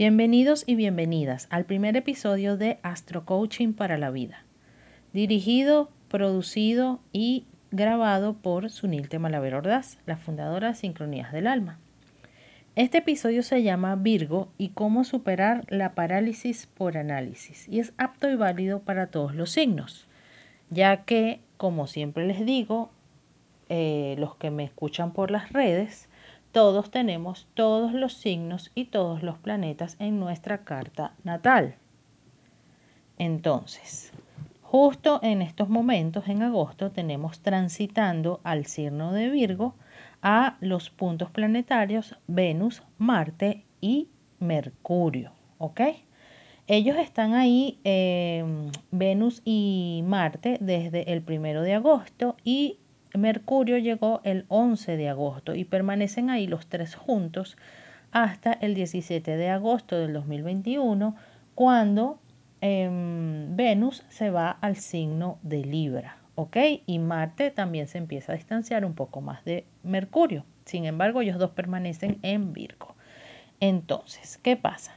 Bienvenidos y bienvenidas al primer episodio de Astro Coaching para la Vida, dirigido, producido y grabado por Sunil Temalaver Ordaz, la fundadora de Sincronías del Alma. Este episodio se llama Virgo y cómo superar la parálisis por análisis y es apto y válido para todos los signos, ya que, como siempre les digo, eh, los que me escuchan por las redes, todos tenemos todos los signos y todos los planetas en nuestra carta natal. Entonces, justo en estos momentos, en agosto, tenemos transitando al signo de Virgo a los puntos planetarios Venus, Marte y Mercurio. ¿Ok? Ellos están ahí, eh, Venus y Marte, desde el primero de agosto y Mercurio llegó el 11 de agosto y permanecen ahí los tres juntos hasta el 17 de agosto del 2021, cuando em, Venus se va al signo de Libra, ¿ok? Y Marte también se empieza a distanciar un poco más de Mercurio. Sin embargo, ellos dos permanecen en Virgo. Entonces, ¿qué pasa?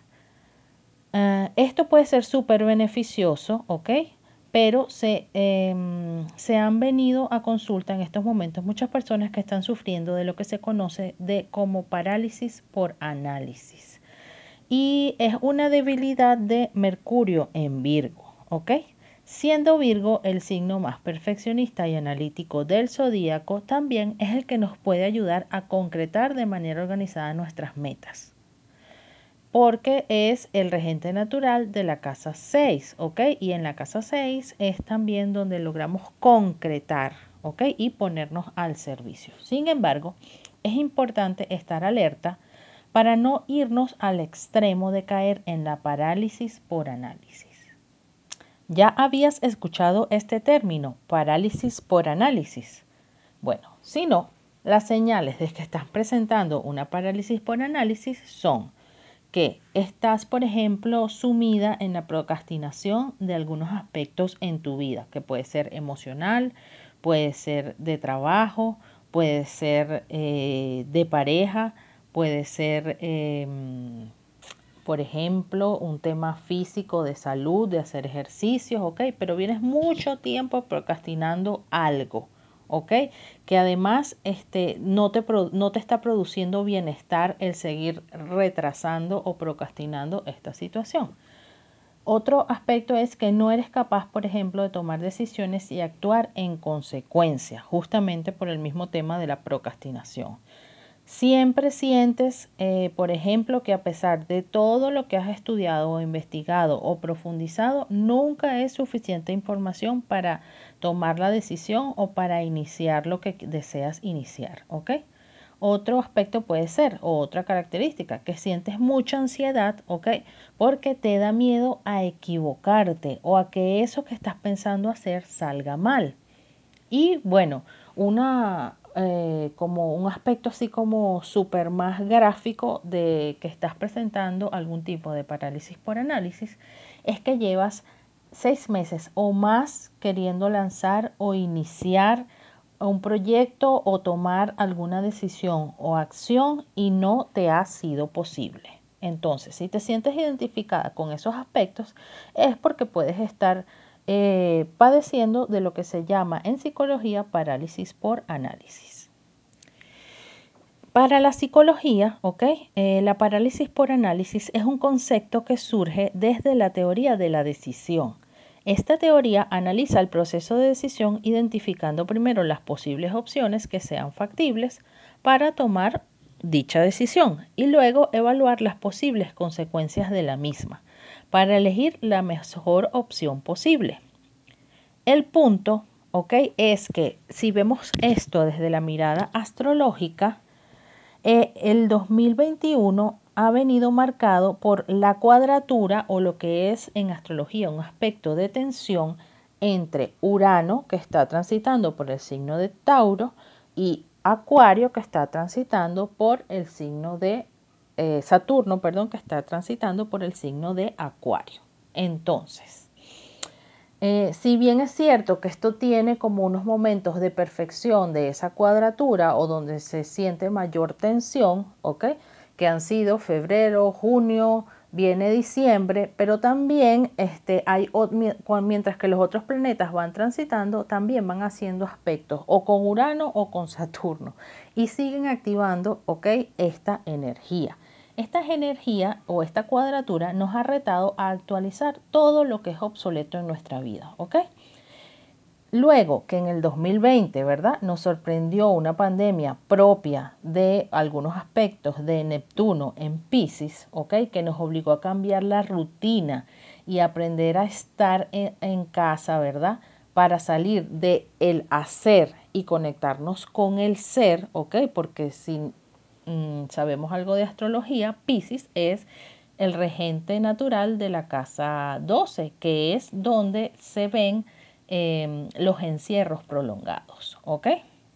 Ah, esto puede ser súper beneficioso, ¿ok? Pero em, se, han venido a consulta en estos momentos muchas personas que están sufriendo de lo que se conoce de como parálisis por análisis. Y es una debilidad de Mercurio en Virgo, ¿ok? Siendo Virgo el signo más perfeccionista y analítico del zodíaco, también es el que nos puede ayudar a concretar de manera organizada nuestras metas porque es el regente natural de la casa 6, ¿ok? Y en la casa 6 es también donde logramos concretar, ¿ok? Y ponernos al servicio. Sin embargo, es importante estar alerta para no irnos al extremo de caer en la parálisis por análisis. ¿Ya habías escuchado este término, parálisis por análisis? Bueno, si no, las señales de que estás presentando una parálisis por análisis son que estás, por ejemplo, sumida en la procrastinación de algunos aspectos en tu vida, que puede ser emocional, puede ser de trabajo, puede ser eh, de pareja, puede ser, em, por ejemplo, un tema físico de salud, de hacer ejercicios, ¿ok? Pero vienes mucho tiempo procrastinando algo. ¿Ok? Que además este, no, te, no te está produciendo bienestar el seguir retrasando o procrastinando esta situación. Otro aspecto es que no eres capaz, por ejemplo, de tomar decisiones y actuar en consecuencia, justamente por el mismo tema de la procrastinación. Siempre sientes, eh, por ejemplo, que a pesar de todo lo que has estudiado o investigado o profundizado, nunca es suficiente información para tomar la decisión o para iniciar lo que deseas iniciar, ¿ok? Otro aspecto puede ser, o otra característica, que sientes mucha ansiedad, ¿ok? Porque te da miedo a equivocarte o a que eso que estás pensando hacer salga mal. Y bueno, una, eh, como un aspecto así como súper más gráfico de que estás presentando algún tipo de parálisis por análisis, es que llevas seis meses o más queriendo lanzar o iniciar un proyecto o tomar alguna decisión o acción y no te ha sido posible. Entonces, si te sientes identificada con esos aspectos, es porque puedes estar eh, padeciendo de lo que se llama en psicología parálisis por análisis. Para la psicología, eh, la parálisis por análisis es un concepto que surge desde la teoría de la decisión. Esta teoría analiza el proceso de decisión identificando primero las posibles opciones que sean factibles para tomar dicha decisión y luego evaluar las posibles consecuencias de la misma para elegir la mejor opción posible. El punto, ¿ok? Es que si vemos esto desde la mirada astrológica, eh, el 2021 ha venido marcado por la cuadratura o lo que es en astrología un aspecto de tensión entre Urano, que está transitando por el signo de Tauro, y Acuario, que está transitando por el signo de eh, Saturno, perdón, que está transitando por el signo de Acuario. Entonces, eh, si bien es cierto que esto tiene como unos momentos de perfección de esa cuadratura o donde se siente mayor tensión, ¿ok? Que han sido febrero, junio, viene diciembre, pero también este, hay, mientras que los otros planetas van transitando, también van haciendo aspectos o con Urano o con Saturno y siguen activando, ok, esta energía. Esta energía o esta cuadratura nos ha retado a actualizar todo lo que es obsoleto en nuestra vida, ok. Luego que en el 2020, ¿verdad? Nos sorprendió una pandemia propia de algunos aspectos de Neptuno en Pisces, ¿ok? Que nos obligó a cambiar la rutina y aprender a estar en, casa, ¿verdad? Para salir de el hacer y conectarnos con el ser, ¿ok? Porque si mm, sabemos algo de astrología, Pisces es el regente natural de la casa 12, que es donde se ven Em, los encierros prolongados, ¿ok?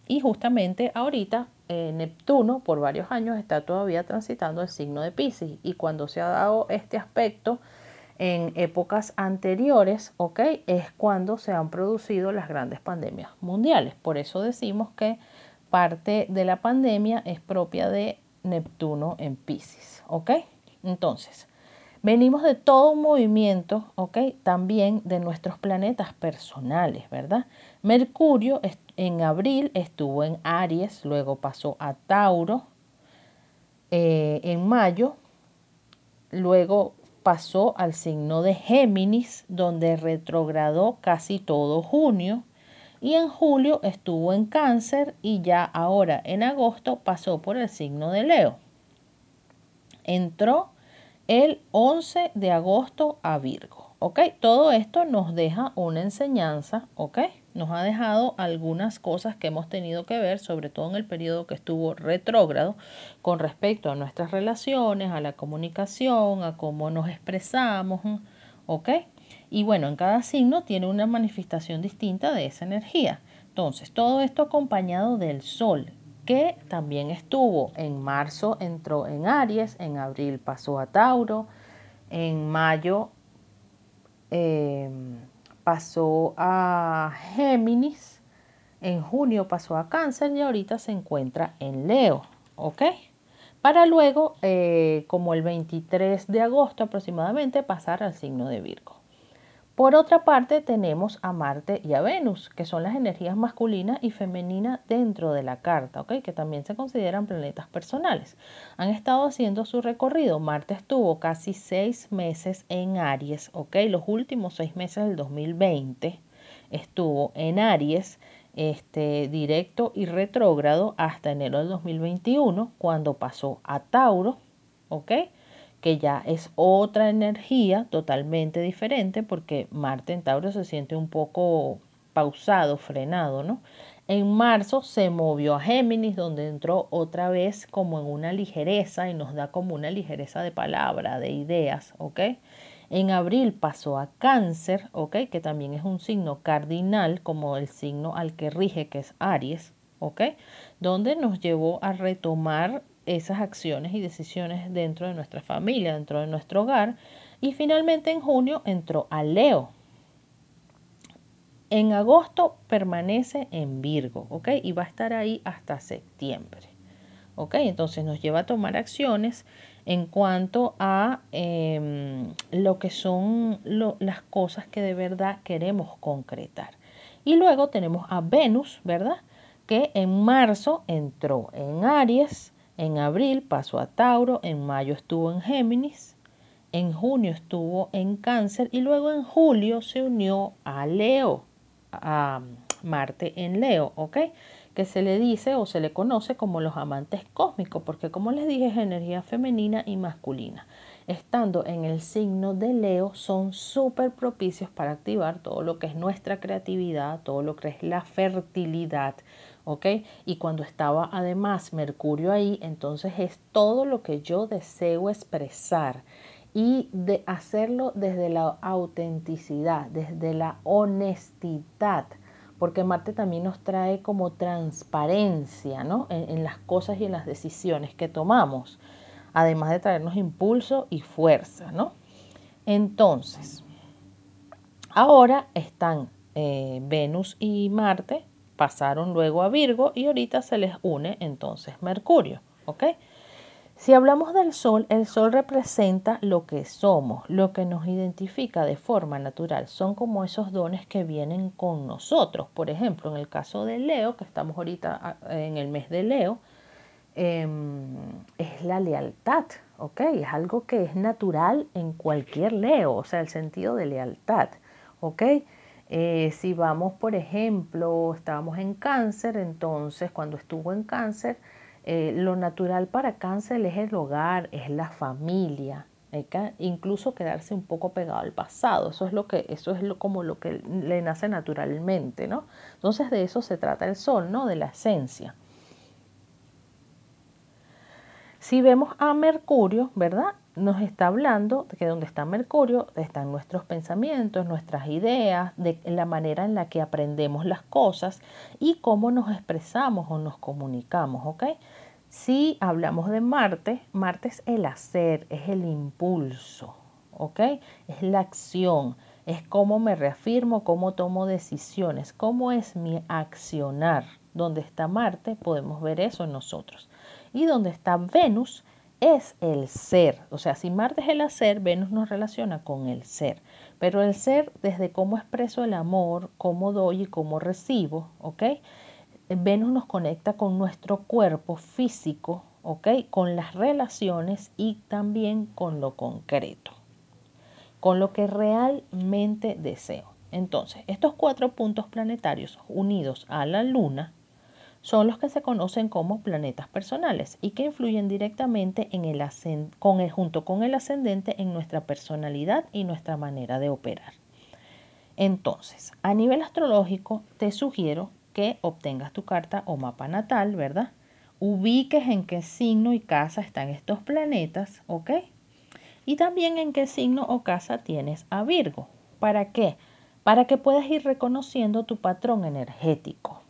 Y justamente ahorita eh, Neptuno por varios años está todavía transitando el signo de Pisces y cuando se ha dado este aspecto en épocas anteriores, ¿ok? Es cuando se han producido las grandes pandemias mundiales. Por eso decimos que parte de la pandemia es propia de Neptuno en Pisces, ¿ok? Entonces, Venimos de todo un movimiento, ¿ok? También de nuestros planetas personales, ¿verdad? Mercurio en abril estuvo en Aries, luego pasó a Tauro eh, en mayo, luego pasó al signo de Géminis, donde retrogradó casi todo junio, y en julio estuvo en Cáncer y ya ahora en agosto pasó por el signo de Leo. Entró el 11 de agosto a Virgo. ¿Ok? Todo esto nos deja una enseñanza, ¿ok? Nos ha dejado algunas cosas que hemos tenido que ver, sobre todo en el periodo que estuvo retrógrado, con respecto a nuestras relaciones, a la comunicación, a cómo nos expresamos, ¿ok? Y bueno, en cada signo tiene una manifestación distinta de esa energía. Entonces, todo esto acompañado del Sol, que también estuvo en marzo, entró en Aries, en abril pasó a Tauro, en mayo em, pasó a Géminis, en junio pasó a Cáncer y ahorita se encuentra en Leo, ¿ok? Para luego, eh, como el 23 de agosto aproximadamente, pasar al signo de Virgo. Por otra parte, tenemos a Marte y a Venus, que son las energías masculina y femenina dentro de la carta, ¿ok? que también se consideran planetas personales. Han estado haciendo su recorrido. Marte estuvo casi seis meses en Aries, ¿ok? los últimos seis meses del 2020 estuvo en Aries, este, directo y retrógrado hasta enero del 2021, cuando pasó a Tauro, ¿ok? Que ya es otra energía totalmente diferente porque Marte en Tauro se siente un poco pausado, frenado, ¿no? En marzo se movió a Géminis, donde entró otra vez como en una ligereza y nos da como una ligereza de palabra, de ideas, ¿ok? En abril pasó a Cáncer, ¿ok? Que también es un signo cardinal, como el signo al que rige, que es Aries, ¿ok? Donde nos llevó a retomar esas acciones y decisiones dentro de nuestra familia, dentro de nuestro hogar. Y finalmente en junio entró a Leo. En agosto permanece en Virgo, ¿ok? Y va a estar ahí hasta septiembre, ¿ok? Entonces nos lleva a tomar acciones en cuanto a em, lo que son las cosas que de verdad queremos concretar. Y luego tenemos a Venus, ¿verdad? Que en marzo entró en Aries, en abril pasó a Tauro, en mayo estuvo en Géminis, en junio estuvo en Cáncer y luego en julio se unió a Leo, a Marte en Leo, ¿ok? Que se le dice o se le conoce como los amantes cósmicos, porque como les dije es energía femenina y masculina. Estando en el signo de Leo son súper propicios para activar todo lo que es nuestra creatividad, todo lo que es la fertilidad, ¿ok? Y cuando estaba además Mercurio ahí, entonces es todo lo que yo deseo expresar y de hacerlo desde la autenticidad, desde la honestidad, porque Marte también nos trae como transparencia, ¿no? En, las cosas y en las decisiones que tomamos, además de traernos impulso y fuerza, ¿no? Entonces, ahora están eh, Venus y Marte pasaron luego a Virgo y ahorita se les une entonces Mercurio, ¿ok? Si hablamos del sol, el sol representa lo que somos, lo que nos identifica de forma natural. Son como esos dones que vienen con nosotros. Por ejemplo, en el caso de Leo, que estamos ahorita ah, en el mes de Leo, em, es la lealtad, ¿ok? Es algo que es natural en cualquier Leo, o sea, el sentido de lealtad, ¿ok? Eh, si vamos, por ejemplo, estábamos en cáncer, entonces cuando estuvo en cáncer, eh, lo natural para cáncer es el hogar, es la familia, incluso quedarse un poco pegado al pasado. Eso es lo que, eso es lo, como lo que le nace naturalmente, ¿no? Entonces de eso se trata el sol, ¿no? De la esencia. Si vemos a Mercurio, ¿verdad? Nos está hablando de que donde está Mercurio están nuestros pensamientos, nuestras ideas, de la manera en la que aprendemos las cosas y cómo nos expresamos o nos comunicamos, ¿ok? Si hablamos de Marte, Marte es el hacer, es el impulso, ¿ok? Es la acción, es cómo me reafirmo, cómo tomo decisiones, cómo es mi accionar. Donde está Marte podemos ver eso en nosotros. Y donde está Venus es el ser. O sea, si Marte es el hacer, Venus nos relaciona con el ser. Pero el ser desde cómo expreso el amor, cómo doy y cómo recibo, ¿ok? Venus nos conecta con nuestro cuerpo físico, ¿ok? Con las relaciones y también con lo concreto, con lo que realmente deseo. Entonces, estos cuatro puntos planetarios unidos a la Luna son los que se conocen como planetas personales y que influyen directamente en el con el, junto con el ascendente en nuestra personalidad y nuestra manera de operar. Entonces, a nivel astrológico, te sugiero que obtengas tu carta o mapa natal, ¿verdad? Ubiques en qué signo y casa están estos planetas, ¿ok? Y también en qué signo o casa tienes a Virgo. ¿Para qué? Para que puedas ir reconociendo tu patrón energético.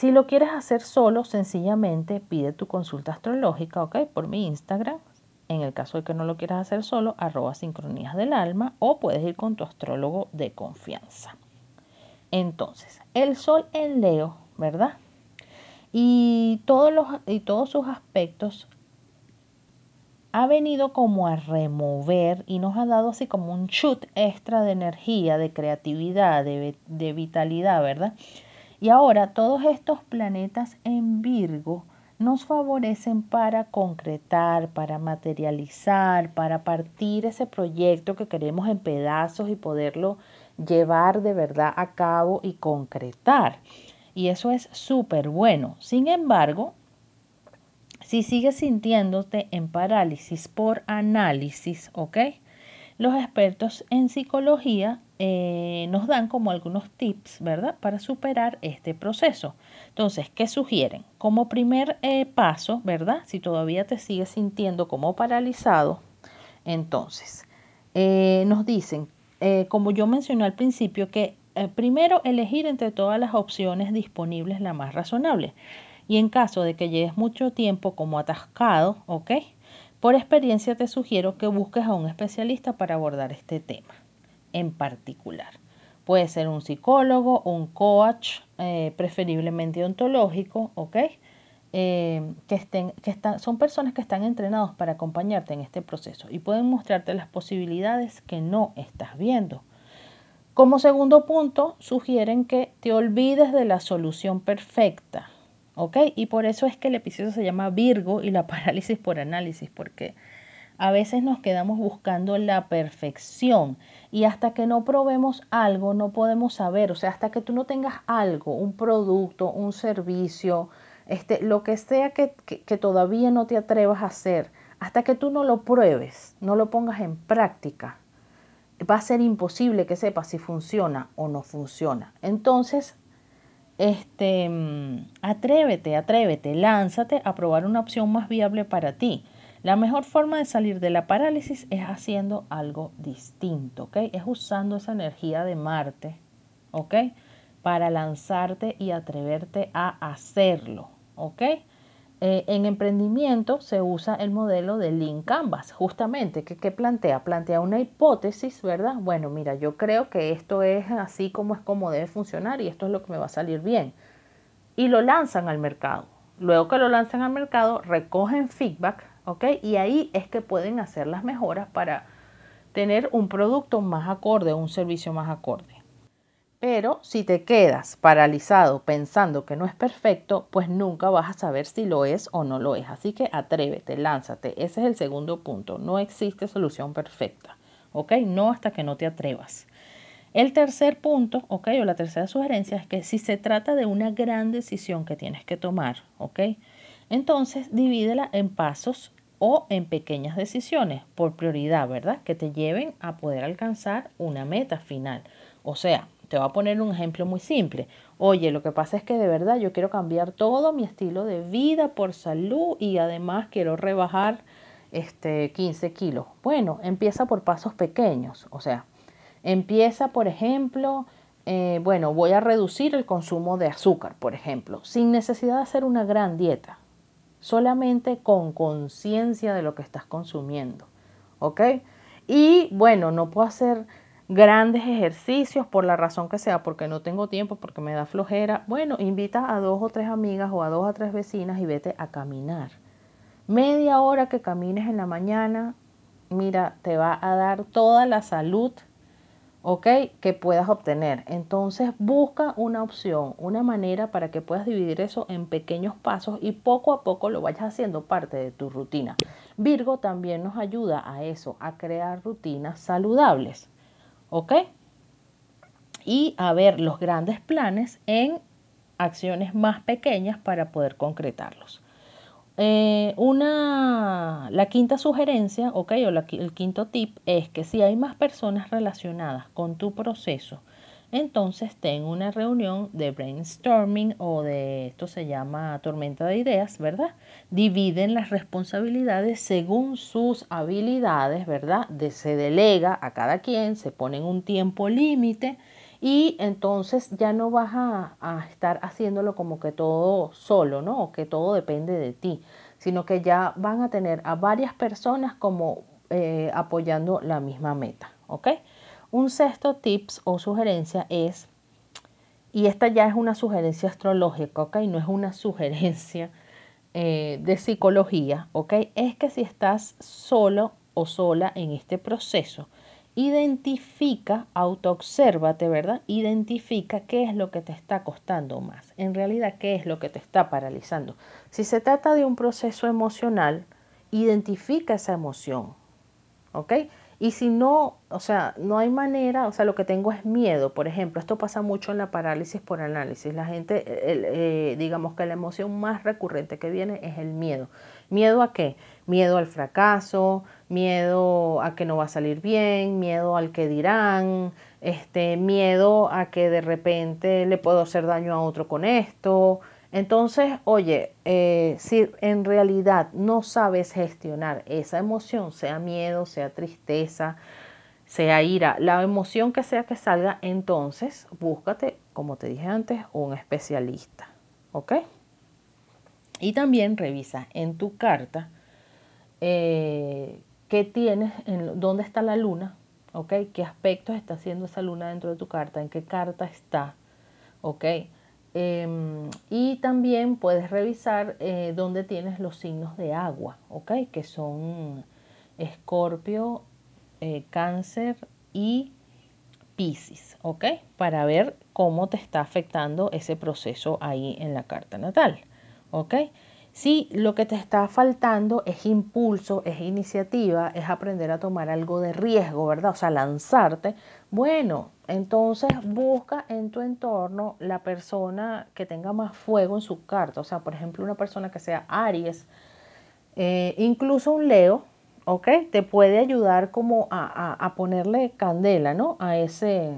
Si lo quieres hacer solo, sencillamente pide tu consulta astrológica, ¿ok? Por mi Instagram. En el caso de que no lo quieras hacer solo, arroba sincronías del alma o puedes ir con tu astrólogo de confianza. Entonces, el sol en Leo, ¿verdad? Y todos, los, y todos sus aspectos ha venido como a remover y nos ha dado así como un chut extra de energía, de creatividad, de, de vitalidad, ¿verdad? Y ahora todos estos planetas en Virgo nos favorecen para concretar, para materializar, para partir ese proyecto que queremos en pedazos y poderlo llevar de verdad a cabo y concretar. Y eso es súper bueno. Sin embargo, si sigues sintiéndote en parálisis por análisis, ¿ok? Los expertos en psicología eh, nos dan como algunos tips, ¿verdad? Para superar este proceso. Entonces, ¿qué sugieren? Como primer eh, paso, ¿verdad? Si todavía te sigues sintiendo como paralizado, entonces, eh, nos dicen, como yo mencioné al principio, que primero elegir entre todas las opciones disponibles la más razonable. Y en caso de que lleves mucho tiempo como atascado, ¿ok? Por experiencia te sugiero que busques a un especialista para abordar este tema en particular. Puede ser un psicólogo, un coach, eh, preferiblemente ontológico, ¿ok? Eh, que, estén, que están, son personas que están entrenados para acompañarte en este proceso y pueden mostrarte las posibilidades que no estás viendo. Como segundo punto, sugieren que te olvides de la solución perfecta, Y por eso es que el episodio se llama Virgo y la parálisis por análisis, porque a veces nos quedamos buscando la perfección y hasta que no probemos algo no podemos saber, o sea, hasta que tú no tengas algo, un producto, un servicio, este, lo que sea que, que todavía no te atrevas a hacer, hasta que tú no lo pruebes, no lo pongas en práctica, va a ser imposible que sepas si funciona o no funciona. Entonces, este, mm, atrévete, atrévete, lánzate a probar una opción más viable para ti. La mejor forma de salir de la parálisis es haciendo algo distinto, ¿ok? Es usando esa energía de Marte, ¿ok? Para lanzarte y atreverte a hacerlo, ¿ok? Eh, en emprendimiento se usa el modelo de Lean Canvas, justamente, ¿qué, ¿qué, plantea? Plantea una hipótesis, ¿verdad? Bueno, mira, yo creo que esto es así como es como debe funcionar y esto es lo que me va a salir bien. Y lo lanzan al mercado. Luego que lo lanzan al mercado, recogen feedback ¿ok? Y ahí es que pueden hacer las mejoras para tener un producto más acorde, un servicio más acorde. Pero si te quedas paralizado pensando que no es perfecto, pues nunca vas a saber si lo es o no lo es. Así que atrévete, lánzate. Ese es el segundo punto. No existe solución perfecta. ¿Ok? No hasta que no te atrevas. El tercer punto, ¿ok? O la tercera sugerencia es que si se trata de una gran decisión que tienes que tomar, ¿ok? Entonces divídela en pasos o en pequeñas decisiones por prioridad, ¿verdad? Que te lleven a poder alcanzar una meta final. O sea, te voy a poner un ejemplo muy simple. Oye, lo que pasa es que de verdad yo quiero cambiar todo mi estilo de vida por salud y además quiero rebajar este 15 kilos. Bueno, empieza por pasos pequeños. O sea, empieza, por ejemplo, eh, bueno, voy a reducir el consumo de azúcar, por ejemplo, sin necesidad de hacer una gran dieta solamente con conciencia de lo que estás consumiendo. ¿Ok? Y bueno, no puedo hacer grandes ejercicios por la razón que sea, porque no tengo tiempo, porque me da flojera. Bueno, invita a dos o tres amigas o a dos o tres vecinas y vete a caminar. Media hora que camines en la mañana, mira, te va a dar toda la salud ¿ok? Que puedas obtener. Entonces busca una opción, una manera para que puedas dividir eso en pequeños pasos y poco a poco lo vayas haciendo parte de tu rutina. Virgo también nos ayuda a eso, a crear rutinas saludables, ¿ok? Y a ver los grandes planes en acciones más pequeñas para poder concretarlos. Eh, una, la quinta sugerencia, ok, o el quinto tip es que si hay más personas relacionadas con tu proceso, entonces ten una reunión de brainstorming o de, esto se llama tormenta de ideas, ¿verdad? Dividen las responsabilidades según sus habilidades, ¿verdad? De, se delega a cada quien, se ponen un tiempo límite y entonces ya no vas a, estar haciéndolo como que todo solo, ¿no? O que todo depende de ti, sino que ya van a tener a varias personas como eh, apoyando la misma meta, ¿ok? Un sexto tips o sugerencia es, y esta ya es una sugerencia astrológica, ¿ok? No es una sugerencia eh, de psicología, ¿ok? Es que si estás solo o sola en este proceso, Identifica, autoobsérvate, ¿verdad? Identifica qué es lo que te está costando más. En realidad, qué es lo que te está paralizando. Si se trata de un proceso emocional, identifica esa emoción. ¿Ok? Y si no, o sea, no hay manera, o sea, lo que tengo es miedo, por ejemplo, esto pasa mucho en la parálisis por análisis. La gente, eh, digamos que la emoción más recurrente que viene es el miedo. ¿Miedo a qué? Miedo al fracaso, miedo a que no va a salir bien, miedo al que dirán, este, miedo a que de repente le puedo hacer daño a otro con esto, entonces, oye, eh, si en realidad no sabes gestionar esa emoción, sea miedo, sea tristeza, sea ira, la emoción que sea que salga, entonces búscate, como te dije antes, un especialista. ¿Ok? Y también revisa en tu carta eh, qué tienes, en, dónde está la luna, ¿ok? ¿Qué aspectos está haciendo esa luna dentro de tu carta? ¿En qué carta está? ¿Ok? Em, y también puedes revisar eh, dónde tienes los signos de agua, ¿ok? Que son Escorpio, eh, Cáncer y Pisces, ¿ok? Para ver cómo te está afectando ese proceso ahí en la carta natal, ¿ok? Si lo que te está faltando es impulso, es iniciativa, es aprender a tomar algo de riesgo, ¿verdad? O sea, lanzarte, bueno, entonces busca en tu entorno la persona que tenga más fuego en su carta. O sea, por ejemplo, una persona que sea Aries, eh, incluso un Leo, ¿ok? Te puede ayudar como a, a, ponerle candela, ¿no? A ese,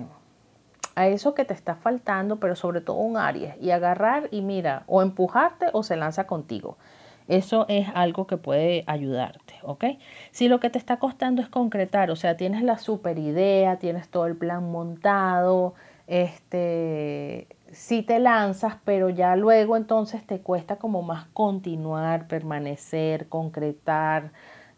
a eso que te está faltando, pero sobre todo un Aries, y agarrar y mira, o empujarte o se lanza contigo. Eso es algo que puede ayudarte, ¿ok? Si lo que te está costando es concretar, o sea, tienes la super idea, tienes todo el plan montado, este, si te lanzas, pero ya luego entonces te cuesta como más continuar, permanecer, concretar,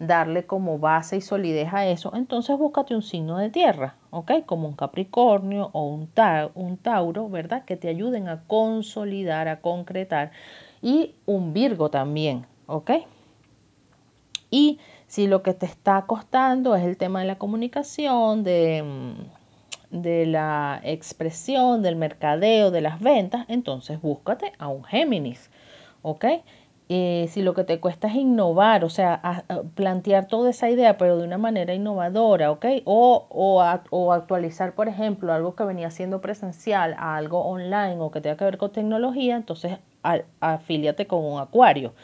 darle como base y solidez a eso, entonces búscate un signo de tierra, ¿ok? Como un Capricornio o un, un Tauro, ¿verdad? Que te ayuden a consolidar, a concretar y un Virgo también, ¿ok? Y si lo que te está costando es el tema de la comunicación, de, mm, de la expresión, del mercadeo, de las ventas, entonces búscate a un Géminis, ¿ok? Eh, si lo que te cuesta es innovar, o sea, plantear toda esa idea, pero de una manera innovadora, ¿ok? O, o, actualizar, por ejemplo, algo que venía siendo presencial a algo online o que tenga que ver con tecnología, entonces afíliate con un acuario.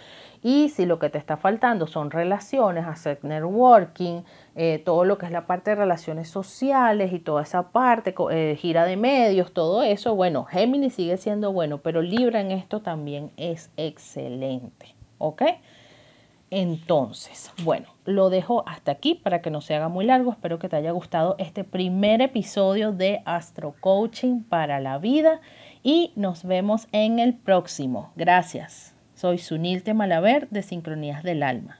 Y si lo que te está faltando son relaciones, hacer networking, eh, todo lo que es la parte de relaciones sociales y toda esa parte, eh, gira de medios, todo eso, bueno, Géminis sigue siendo bueno, pero Libra en esto también es excelente, ¿ok? Entonces, bueno, lo dejo hasta aquí para que no se haga muy largo. Espero que te haya gustado este primer episodio de Astro Coaching para la vida y nos vemos en el próximo. Gracias. Soy Sunil Temalaver de Sincronías del Alma.